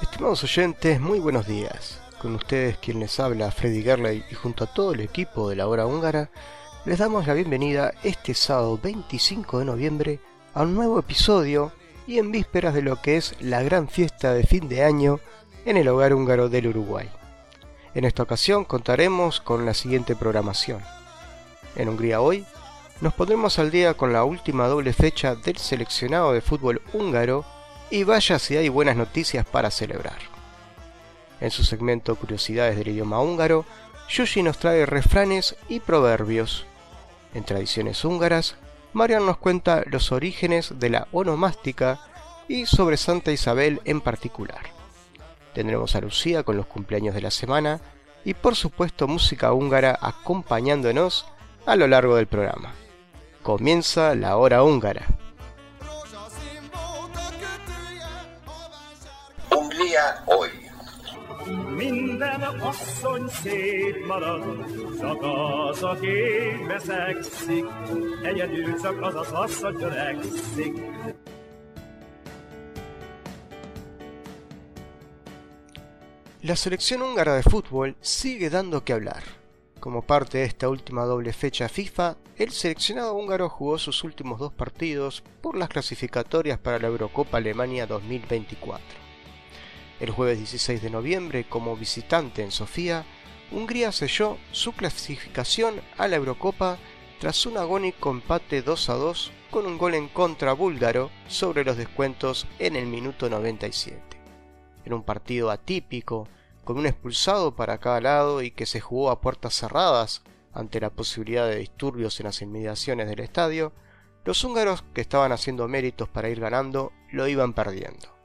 Estimados oyentes, muy buenos días. Con ustedes quien les habla, Freddy Gerley, y junto a todo el equipo de la hora húngara, les damos la bienvenida este sábado 25 de noviembre a un nuevo episodio y en vísperas de lo que es la gran fiesta de fin de año en el hogar húngaro del Uruguay. En esta ocasión contaremos con la siguiente programación. En Hungría hoy nos pondremos al día con la última doble fecha del seleccionado de fútbol húngaro y vaya si hay buenas noticias para celebrar. En su segmento Curiosidades del idioma húngaro, Yushi nos trae refranes y proverbios. En tradiciones húngaras, Marian nos cuenta los orígenes de la onomástica y sobre Santa Isabel en particular. Tendremos a Lucía con los cumpleaños de la semana y por supuesto música húngara acompañándonos a lo largo del programa. Comienza la hora húngara. Hungría hoy. La selección húngara de fútbol sigue dando que hablar. Como parte de esta última doble fecha FIFA, el seleccionado húngaro jugó sus últimos dos partidos por las clasificatorias para la Eurocopa Alemania 2024. El jueves 16 de noviembre, como visitante en Sofía, Hungría selló su clasificación a la Eurocopa tras un agónico empate 2 a 2 con un gol en contra búlgaro sobre los descuentos en el minuto 97. En un partido atípico, con un expulsado para cada lado y que se jugó a puertas cerradas ante la posibilidad de disturbios en las inmediaciones del estadio, los húngaros que estaban haciendo méritos para ir ganando lo iban perdiendo.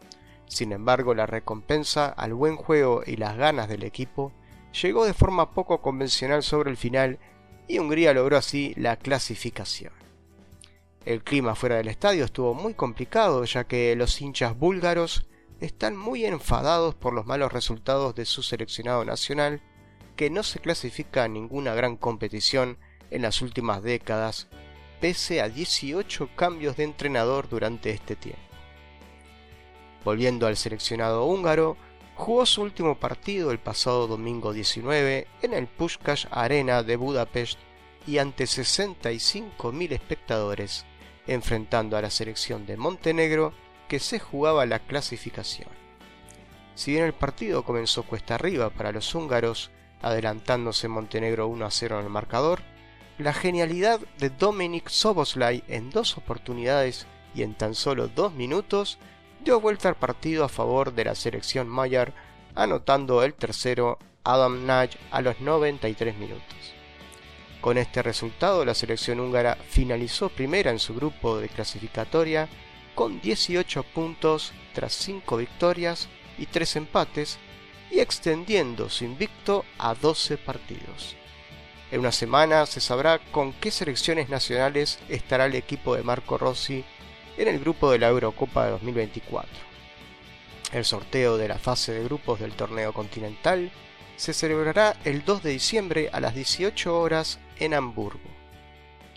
Sin embargo, la recompensa al buen juego y las ganas del equipo llegó de forma poco convencional sobre el final y Hungría logró así la clasificación. El clima fuera del estadio estuvo muy complicado ya que los hinchas búlgaros están muy enfadados por los malos resultados de su seleccionado nacional que no se clasifica a ninguna gran competición en las últimas décadas pese a 18 cambios de entrenador durante este tiempo. Volviendo al seleccionado húngaro, jugó su último partido el pasado domingo 19 en el Puskás Arena de Budapest y ante 65.000 espectadores, enfrentando a la selección de Montenegro que se jugaba la clasificación. Si bien el partido comenzó cuesta arriba para los húngaros, adelantándose Montenegro 1 a 0 en el marcador, la genialidad de Dominik Soboslai en dos oportunidades y en tan solo dos minutos dio vuelta al partido a favor de la selección Mayer, anotando el tercero Adam Nagy a los 93 minutos. Con este resultado, la selección húngara finalizó primera en su grupo de clasificatoria con 18 puntos tras 5 victorias y 3 empates y extendiendo su invicto a 12 partidos. En una semana se sabrá con qué selecciones nacionales estará el equipo de Marco Rossi en el grupo de la Eurocopa de 2024. El sorteo de la fase de grupos del torneo continental se celebrará el 2 de diciembre a las 18 horas en Hamburgo.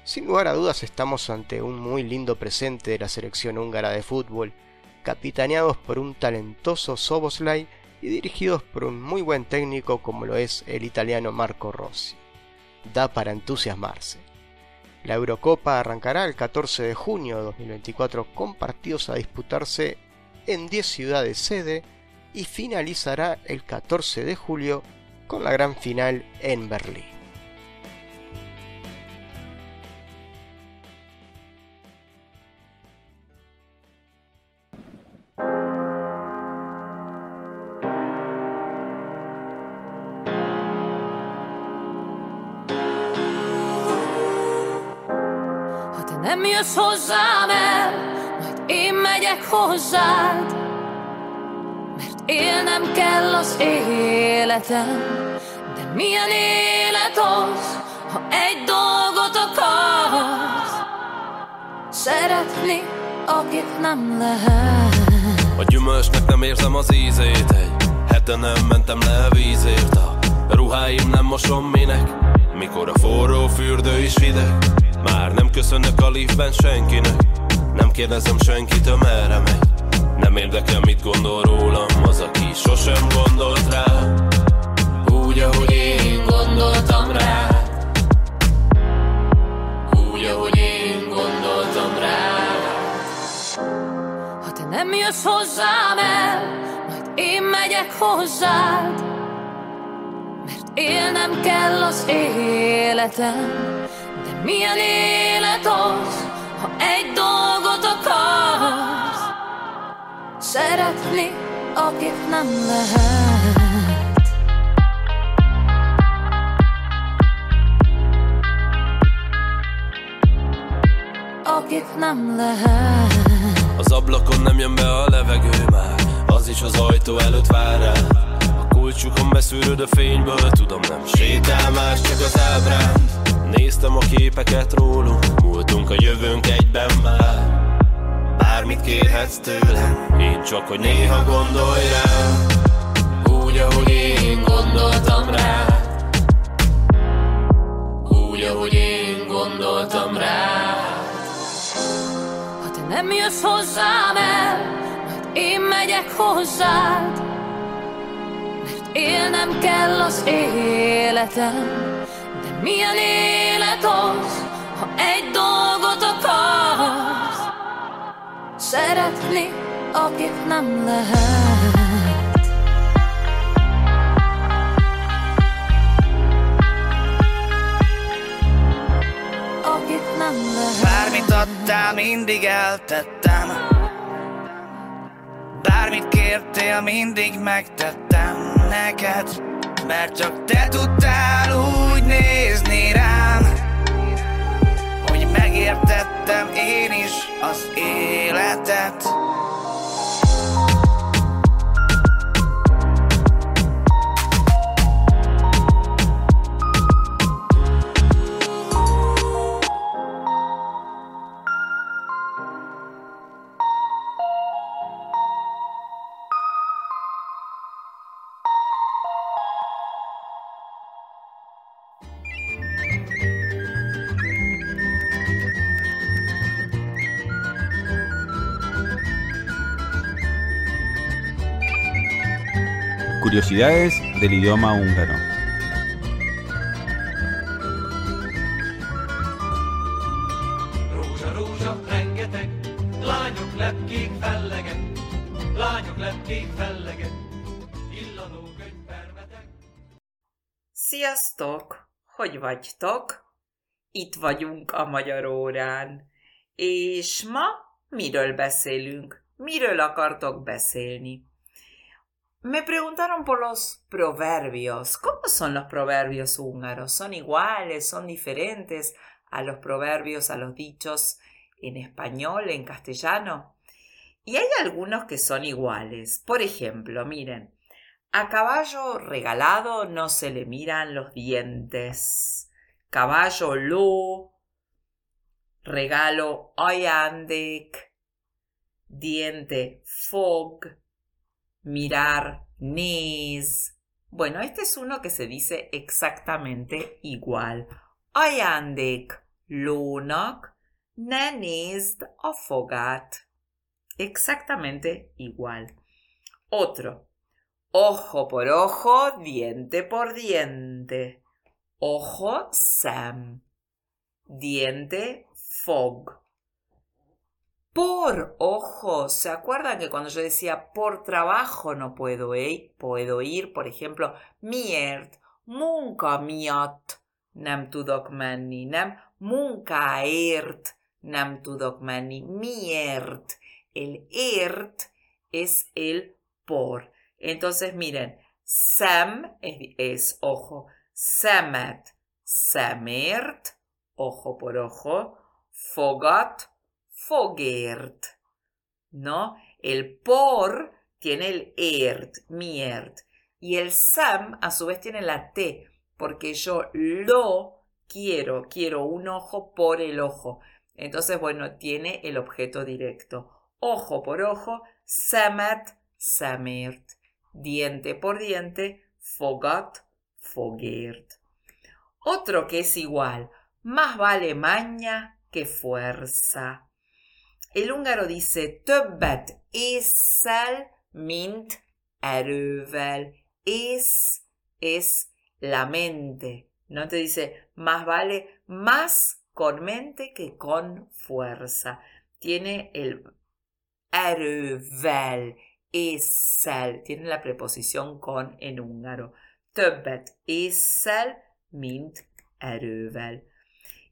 Sin lugar a dudas estamos ante un muy lindo presente de la selección húngara de fútbol, capitaneados por un talentoso Soboslai y dirigidos por un muy buen técnico como lo es el italiano Marco Rossi. Da para entusiasmarse. La Eurocopa arrancará el 14 de junio de 2024 con partidos a disputarse en 10 ciudades sede y finalizará el 14 de julio con la gran final en Berlín. Jössz hozzám el, majd én megyek hozzád, mert élnem kell az életem, de milyen élet az, ha egy dolgot akarsz, szeretni, akit nem lehet. A gyümölcsnek nem érzem az ízét. Egy hete nem mentem le vízért. A ruháim nem mosom minek Mikor a forró fürdő is hideg Már nem köszönök a liftben senkinek. Nem kérdezem senkitől merre megy. Nem érdekel mit gondol rólam Az, aki sosem gondolt rá. Úgy, ahogy én gondoltam rá. Úgy, ahogy én gondoltam rá. Ha te nem jössz hozzám el, majd én megyek hozzád, mert élnem kell az életem, milyen élet az, ha egy dolgot akarsz, szeretni, akit nem lehet. Akit nem lehet. Az ablakon nem jön be a levegő már Az is az ajtó előtt vár rá A kulcsukon beszűröd a fényből Tudom nem sétál más, csak az ábrán Néztem a képeket rólunk. Múltunk a jövőnk egyben már. Bármit kérhetsz tőlem. Én csak, hogy néha gondolj rám Úgy, ahogy én gondoltam rá. Úgy, ahogy én gondoltam rá. Ha te nem jössz hozzám el, majd én megyek hozzád, mert élnem kell az életem, milyen élet az, ha egy dolgot akarsz, szeretni, akit nem lehet. Akit nem lehet. Bármit adtál, mindig eltettem Bármit kértél, mindig megtettem neked Mert csak te tudtál úgy nézni rám Hogy megértettem én is az életet Curiosidades del idioma húngaro. Sziasztok! Hogy vagytok? Itt vagyunk a Magyar Órán. És ma miről beszélünk? Miről akartok beszélni? Me preguntaron por los proverbios. ¿Cómo son los proverbios húngaros? ¿Son iguales? ¿Son diferentes a los proverbios, a los dichos en español, en castellano? Y hay algunos que son iguales. Por ejemplo, miren, a caballo regalado no se le miran los dientes. Caballo lo, regalo oiandek, diente fog, mirar nis. Bueno, este es uno que se dice exactamente igual. Oiandek lónak, ne nézd a. Exactamente igual. Otro. Ojo por ojo, diente por diente. Ojo Sam. Diente Fog. Por ojo, ¿se acuerdan que cuando yo decía por trabajo no puedo ir? Puedo ir, por ejemplo, miért, munka miatt nem tudok menni, nem munkáért nem tudok. El ért es el por. Entonces, miren, Sam es, ojo, Semet, Semert, ojo por ojo, Fogott, fogért. ¿No? El por tiene el ert, miert. Y el sam a su vez tiene la T, porque yo lo quiero, quiero un ojo por el ojo. Entonces, bueno, tiene el objeto directo. Ojo por ojo, samet, samirt. Diente por diente, fogat, fogert. Otro que es igual, más vale maña que fuerza. El húngaro dice többet ésszel, mint erővel. Es es la mente. No te dice más vale más con mente que con fuerza. Tiene el erővel, ésszel, tiene la preposición con en húngaro. Többet ésszel, mint erővel.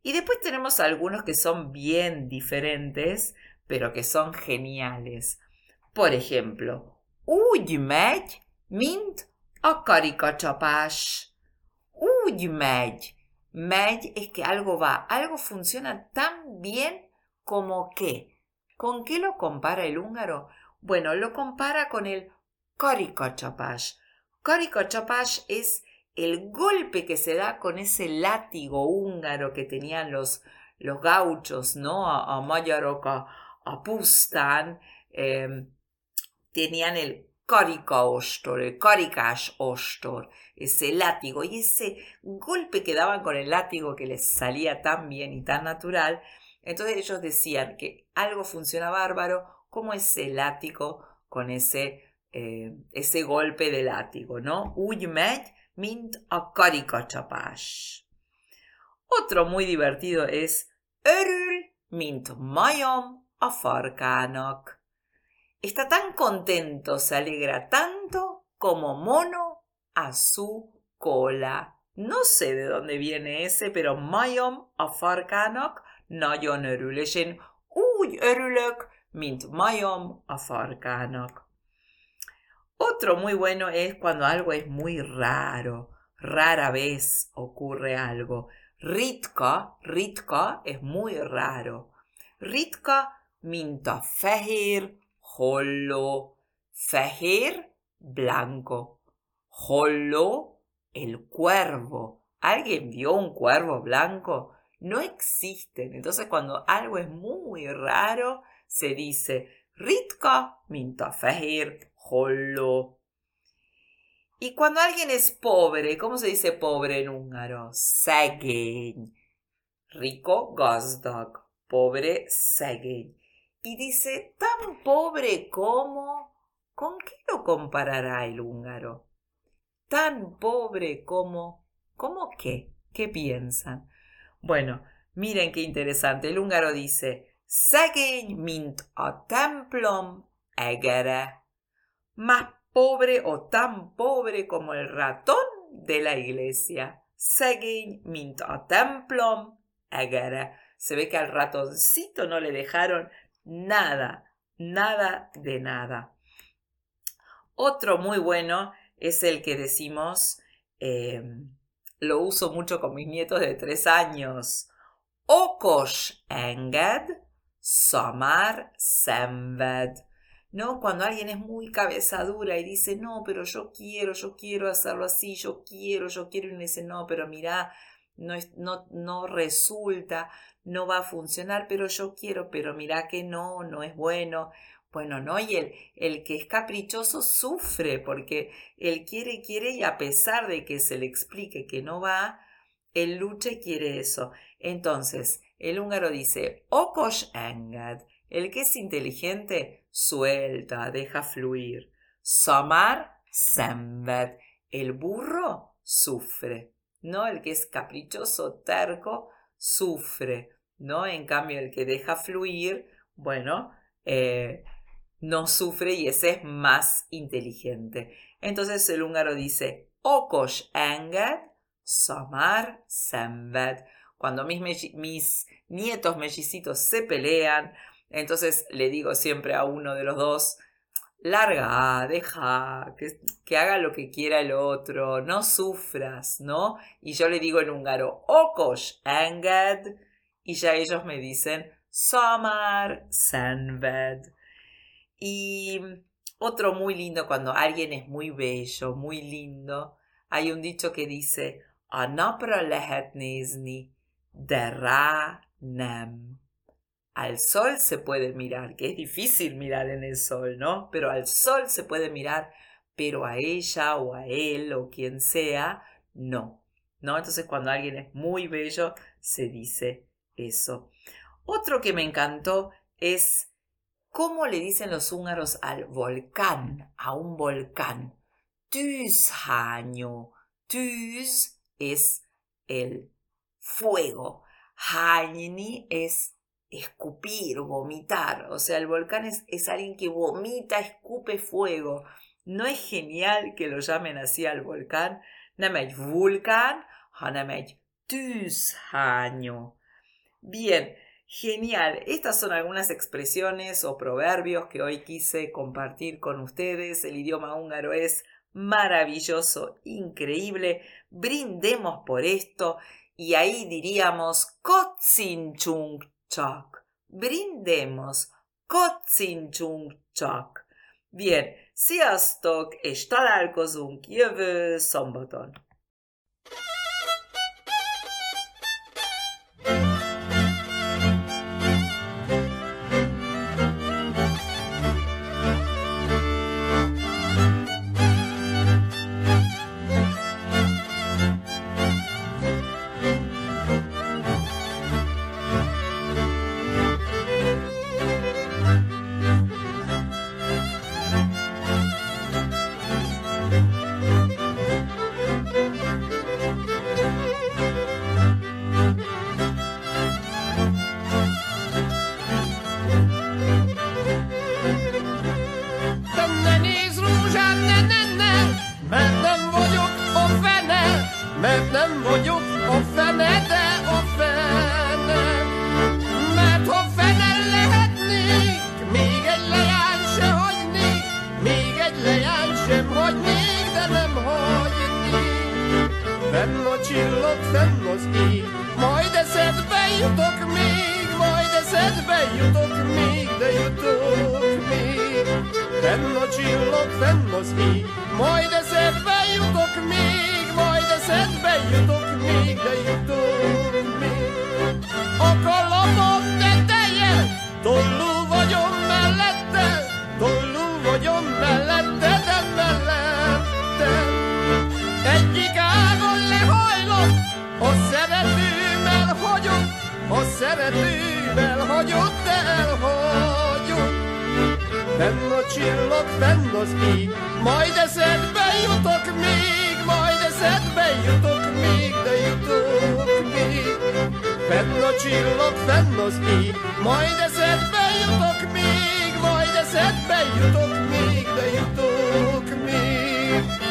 Y después tenemos algunos que son bien diferentes, pero que son geniales. Por ejemplo, úgy mint a karikacsapás. Úgy megy. Megy es que algo va, algo funciona tan bien como que. ¿Con qué lo compara el húngaro? Bueno, lo compara con el karikacsapás. Karikacsapás es el golpe que se da con ese látigo húngaro que tenían los, los gauchos, ¿no? A, a magyarok, a, a pusztán, eh, tenían el karika ostor, el karikás ostor, ese látigo y ese golpe que daban con el látigo que les salía tan bien y tan natural. Entonces ellos decían que algo funciona bárbaro como ese látigo con ese, eh, ese golpe de látigo, ¿no? Úgy mint a karikacsapás. Otro muy divertido es örül, mint majom a farkának. Está tan contento, se alegra tanto como mono a su cola. No sé de dónde viene ese, pero majom a farkának nagyon örül, és én úgy mint majom a farkának. Otro muy bueno es cuando algo es muy raro, rara vez ocurre algo. Ritka, ritka es muy raro. Ritka mint a fehér blanco. Holló, el cuervo. ¿Alguien vio un cuervo blanco? No existen. Entonces cuando algo es muy raro, se dice ritka, mint a fehér. Y cuando alguien es pobre, ¿cómo se dice pobre en húngaro? Szegény. Rico, gazdag. Pobre, szegény. Y dice, tan pobre como... ¿Con qué lo comparará el húngaro? Tan pobre como... ¿Cómo qué? ¿Qué piensan? Bueno, miren qué interesante. El húngaro dice, Szegény, mint a templom egere más pobre o tan pobre como el ratón de la iglesia. Szegény, mint a templom, egere. Se ve que al ratoncito no le dejaron nada, nada de nada. Otro muy bueno es el que decimos, eh, lo uso mucho con mis nietos de tres años. Okos enged, samar szenved. ¿no? Cuando alguien es muy cabeza dura y dice, no, pero yo quiero, yo quiero hacerlo así, yo quiero, yo quiero, y uno dice, no, pero mira, no, no, no resulta, no va a funcionar, pero yo quiero, pero mira que no, no es bueno. Bueno, no, y el, el que es caprichoso sufre porque él quiere, quiere y a pesar de que se le explique que no va, él lucha y quiere eso. Entonces, el húngaro dice, okos enged, el que es inteligente suelta, deja fluir. Samar, sembed. El burro sufre. ¿No? El que es caprichoso, terco, sufre. ¿No? En cambio, el que deja fluir, bueno, eh, no sufre y ese es más inteligente. Entonces el húngaro dice, okos enged, samar sembed. Cuando mis, mis nietos mellicitos se pelean, entonces le digo siempre a uno de los dos, larga, deja, que, haga lo que quiera el otro, no sufras, ¿no? Y yo le digo en húngaro, okos enged, y ya ellos me dicen Samar Szenved. Y otro muy lindo, cuando alguien es muy bello, muy lindo, hay un dicho que dice A napra lehet nézni, de rá nem. Al sol se puede mirar, que es difícil mirar en el sol, ¿no? Pero al sol se puede mirar, pero a ella o a él o quien sea, no. ¿No? Entonces cuando alguien es muy bello, se dice eso. Otro que me encantó es cómo le dicen los húngaros al volcán, a un volcán. Tűzhányó. Tűz es el fuego. Hányni es escupir, vomitar. O sea, el volcán es, es alguien que vomita, escupe fuego. ¿No es genial que lo llamen así al volcán? Nem egy vulkán, hanem. Bien, genial. Estas son algunas expresiones o proverbios que hoy quise compartir con ustedes. El idioma húngaro es maravilloso, increíble. Brindemos por esto y ahí diríamos Kotzinchungchak. Brindemos Kotzinchungchak. Bien, sziasztok, és találkozunk jövő szombaton. Tollú vagyom mellette, de mellette. Egyik ágon lehajlok, a szeretőmmel hagyok, a szeretőmmel hagyok, de elhagyok. Fenn a csillag, fenn az ég, majd eszedbe jutok még, majd eszedbe jutok még, de jutok még. Fenn a csillag, fenn az ég, majd eszedbe jutok még, eszedbe jutok még, de jutok még.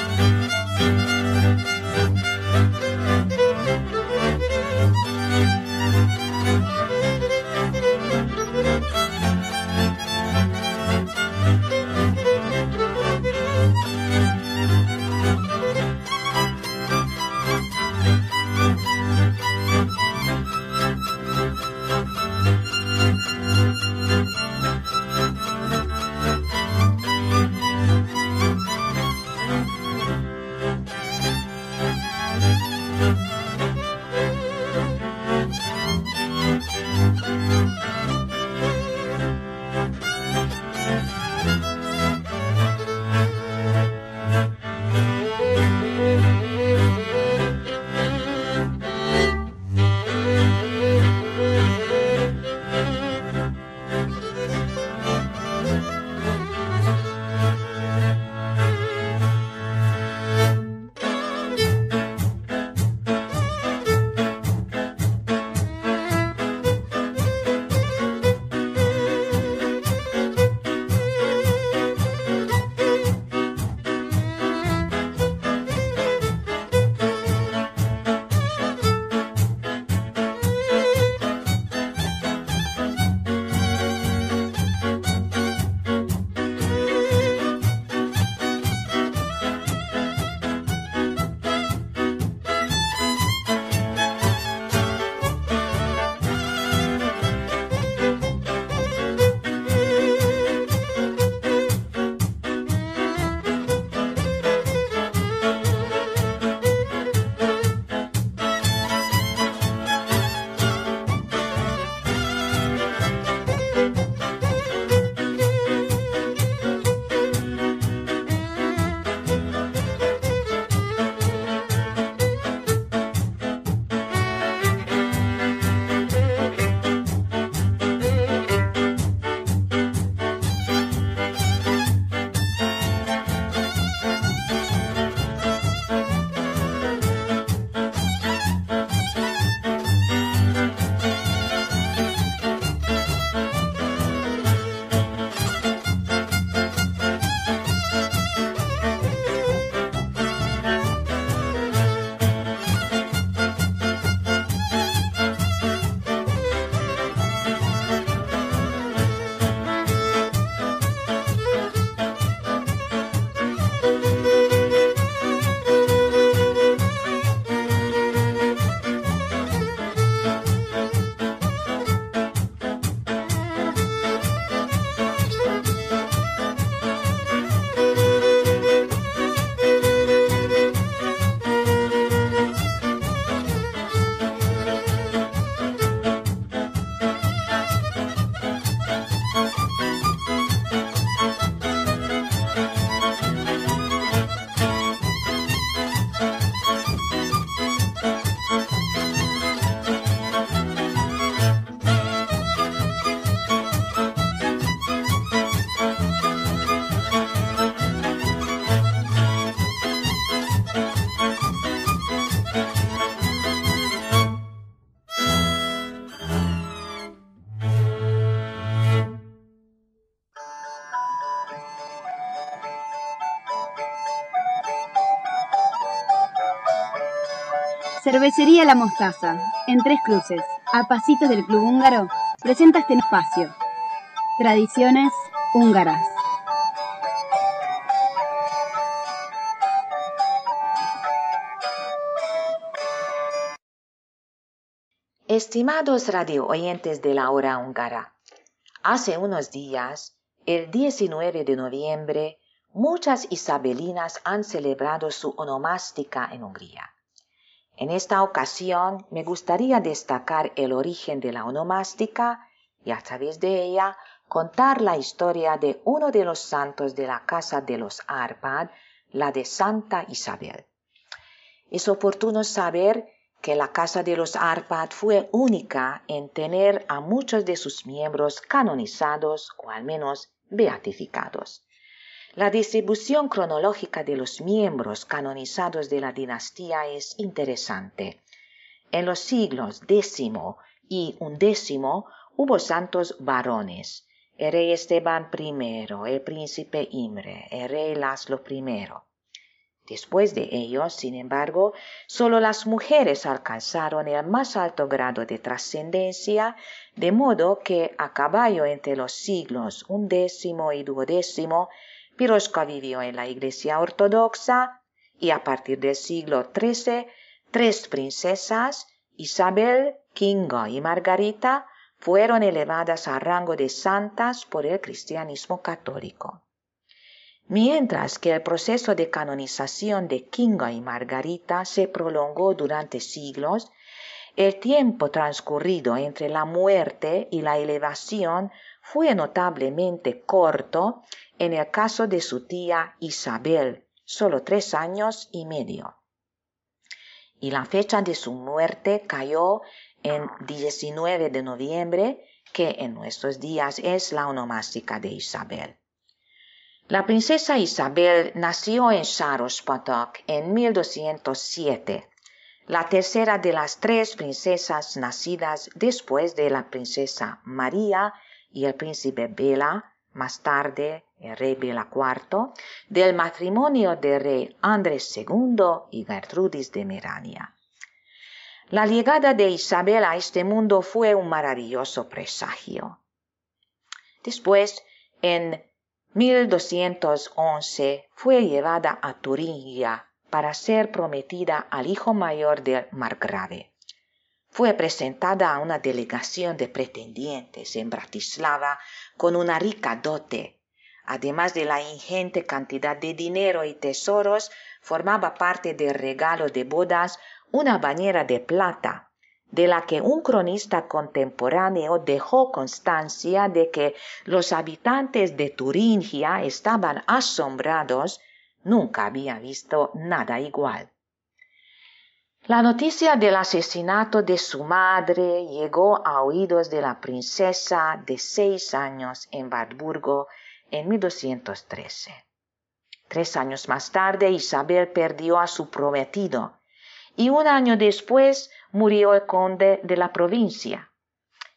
Cervecería La Mostaza, en Tres Cruces, a pasitos del Club Húngaro, presenta este espacio. Tradiciones húngaras. Estimados radio oyentes de la hora húngara, hace unos días, el 19 de noviembre, muchas isabelinas han celebrado su onomástica en Hungría. En esta ocasión me gustaría destacar el origen de la onomástica y a través de ella contar la historia de uno de los santos de la casa de los Arpad, la de Santa Isabel. Es oportuno saber que la casa de los Arpad fue única en tener a muchos de sus miembros canonizados o al menos beatificados. La distribución cronológica de los miembros canonizados de la dinastía es interesante. En los siglos X y XI hubo santos varones, el rey Esteban I, el príncipe Imre, el rey Laszlo I. Después de ellos, sin embargo, solo las mujeres alcanzaron el más alto grado de trascendencia, de modo que a caballo entre los siglos undécimo y duodécimo, Piroshka vivió en la Iglesia Ortodoxa y a partir del siglo XIII, tres princesas, Isabel, Kinga y Margarita, fueron elevadas a rango de santas por el cristianismo católico. Mientras que el proceso de canonización de Kinga y Margarita se prolongó durante siglos, el tiempo transcurrido entre la muerte y la elevación fue notablemente corto en el caso de su tía Isabel, solo tres años y medio. Y la fecha de su muerte cayó en 19 de noviembre, que en nuestros días es la onomástica de Isabel. La princesa Isabel nació en Sarospatak en 1207, la tercera de las tres princesas nacidas después de la princesa María y el príncipe Bela, más tarde el rey Bela IV, del matrimonio del rey Andrés II y Gertrudis de Merania. La llegada de Isabel a este mundo fue un maravilloso presagio. Después, en 1211 fue llevada a Turingia para ser prometida al hijo mayor del margrave. Fue presentada a una delegación de pretendientes en Bratislava con una rica dote. Además de la ingente cantidad de dinero y tesoros, formaba parte del regalo de bodas una bañera de plata de la que un cronista contemporáneo dejó constancia de que los habitantes de Turingia estaban asombrados, nunca había visto nada igual. La noticia del asesinato de su madre llegó a oídos de la princesa de seis años en Wartburgo en 1213. Tres años más tarde Isabel perdió a su prometido y un año después murió el conde de la provincia.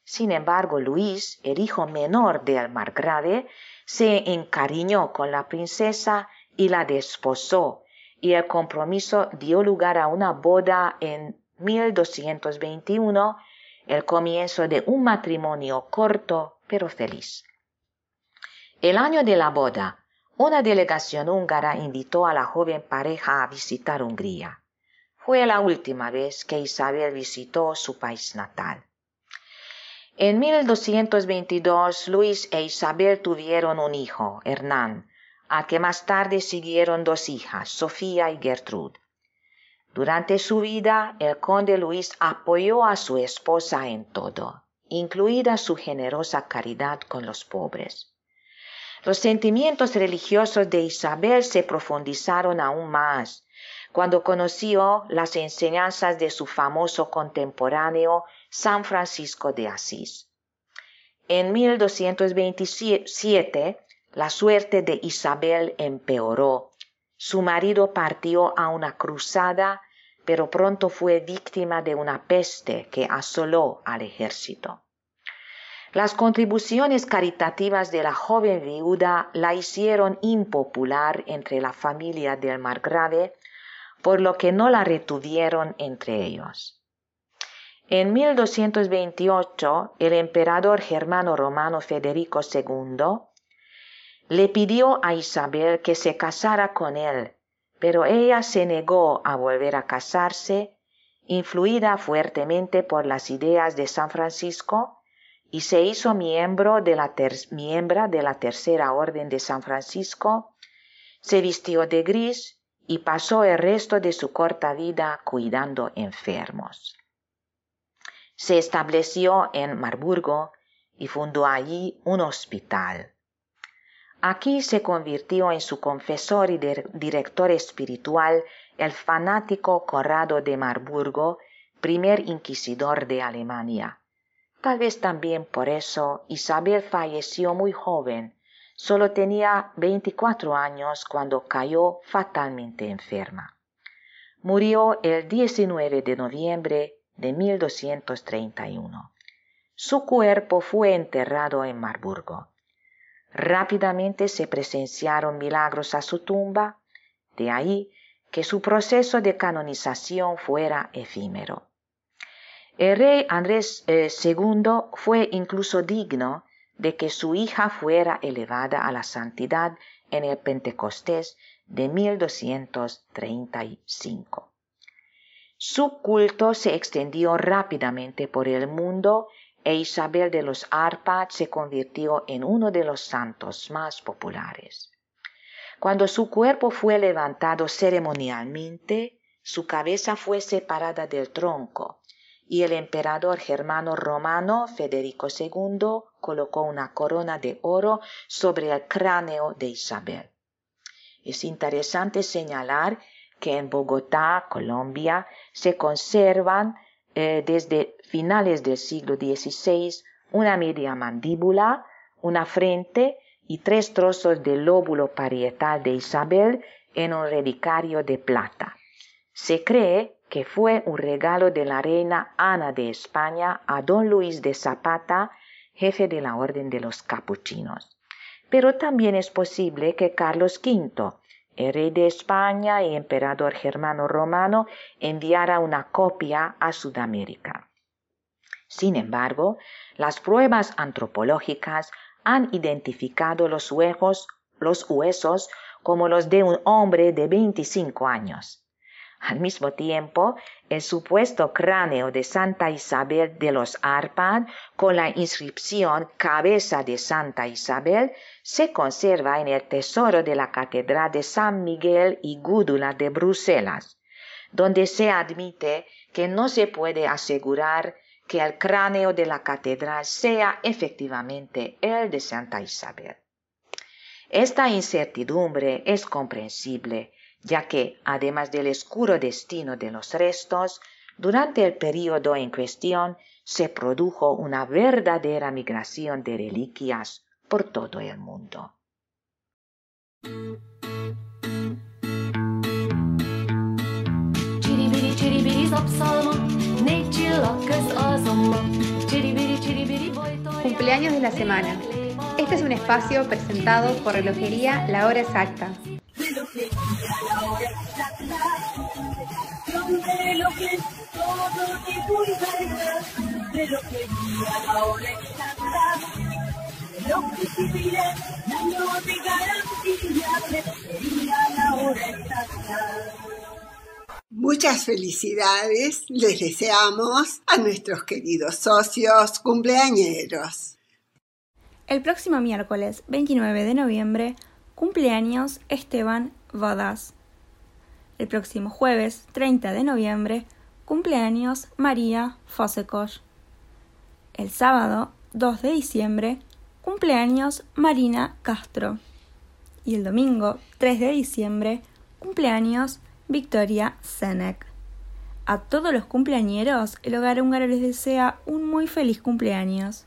Sin embargo, Luis, el hijo menor del margrave, se encariñó con la princesa y la desposó, y el compromiso dio lugar a una boda en 1221, el comienzo de un matrimonio corto pero feliz. El año de la boda, una delegación húngara invitó a la joven pareja a visitar Hungría. Fue la última vez que Isabel visitó su país natal. En 1222 Luis e Isabel tuvieron un hijo, Hernán, a que más tarde siguieron dos hijas, Sofía y Gertrud. Durante su vida, el conde Luis apoyó a su esposa en todo, incluida su generosa caridad con los pobres. Los sentimientos religiosos de Isabel se profundizaron aún más cuando conoció las enseñanzas de su famoso contemporáneo San Francisco de Asís. En 1227 la suerte de Isabel empeoró. Su marido partió a una cruzada, pero pronto fue víctima de una peste que asoló al ejército. Las contribuciones caritativas de la joven viuda la hicieron impopular entre la familia del margrave por lo que no la retuvieron entre ellos. En 1228, el emperador germano romano Federico II le pidió a Isabel que se casara con él, pero ella se negó a volver a casarse, influida fuertemente por las ideas de San Francisco, y se hizo miembro de la de la Tercera Orden de San Francisco, se vistió de gris y pasó el resto de su corta vida cuidando enfermos. Se estableció en Marburgo y fundó allí un hospital. Aquí se convirtió en su confesor y director espiritual el fanático Corrado de Marburgo, primer inquisidor de Alemania. Tal vez también por eso Isabel falleció muy joven, solo tenía 24 años cuando cayó fatalmente enferma. Murió el 19 de noviembre de 1231. Su cuerpo fue enterrado en Marburgo. Rápidamente se presenciaron milagros a su tumba, de ahí que su proceso de canonización fuera efímero. El rey Andrés II eh, fue incluso digno de que su hija fuera elevada a la santidad en el Pentecostés de 1235. Su culto se extendió rápidamente por el mundo e Isabel de los Arpad se convirtió en uno de los santos más populares. Cuando su cuerpo fue levantado ceremonialmente, su cabeza fue separada del tronco y el emperador germano romano Federico II colocó una corona de oro sobre el cráneo de Isabel. Es interesante señalar que en Bogotá, Colombia, se conservan eh, desde finales del siglo XVI una media mandíbula, una frente y tres trozos del lóbulo parietal de Isabel en un relicario de plata. Se cree que fue un regalo de la reina Ana de España a don Luis de Zapata, jefe de la Orden de los Capuchinos. Pero también es posible que Carlos V, el rey de España y emperador germano romano enviara una copia a Sudamérica. Sin embargo, las pruebas antropológicas han identificado los huesos, los huesos como los de un hombre de 25 años. Al mismo tiempo, el supuesto cráneo de Santa Isabel de los Arpad con la inscripción Cabeza de Santa Isabel se conserva en el tesoro de la Catedral de San Miguel y Gúdula de Bruselas, donde se admite que no se puede asegurar que el cráneo de la catedral sea efectivamente el de Santa Isabel. Esta incertidumbre es comprensible, ya que, además del oscuro destino de los restos, durante el período en cuestión se produjo una verdadera migración de reliquias por todo el mundo. Cumpleaños de la semana. Este es un espacio presentado por Relojería La Hora Exacta. Muchas felicidades les deseamos a nuestros queridos socios cumpleañeros. El próximo miércoles 29 de noviembre cumpleaños Esteban Vadas. El próximo jueves 30 de noviembre cumpleaños María Fosekos. El sábado 2 de diciembre cumpleaños Marina Castro. Y el domingo 3 de diciembre cumpleaños Victoria Senec. A todos los cumpleañeros, el Hogar Húngaro les desea un muy feliz cumpleaños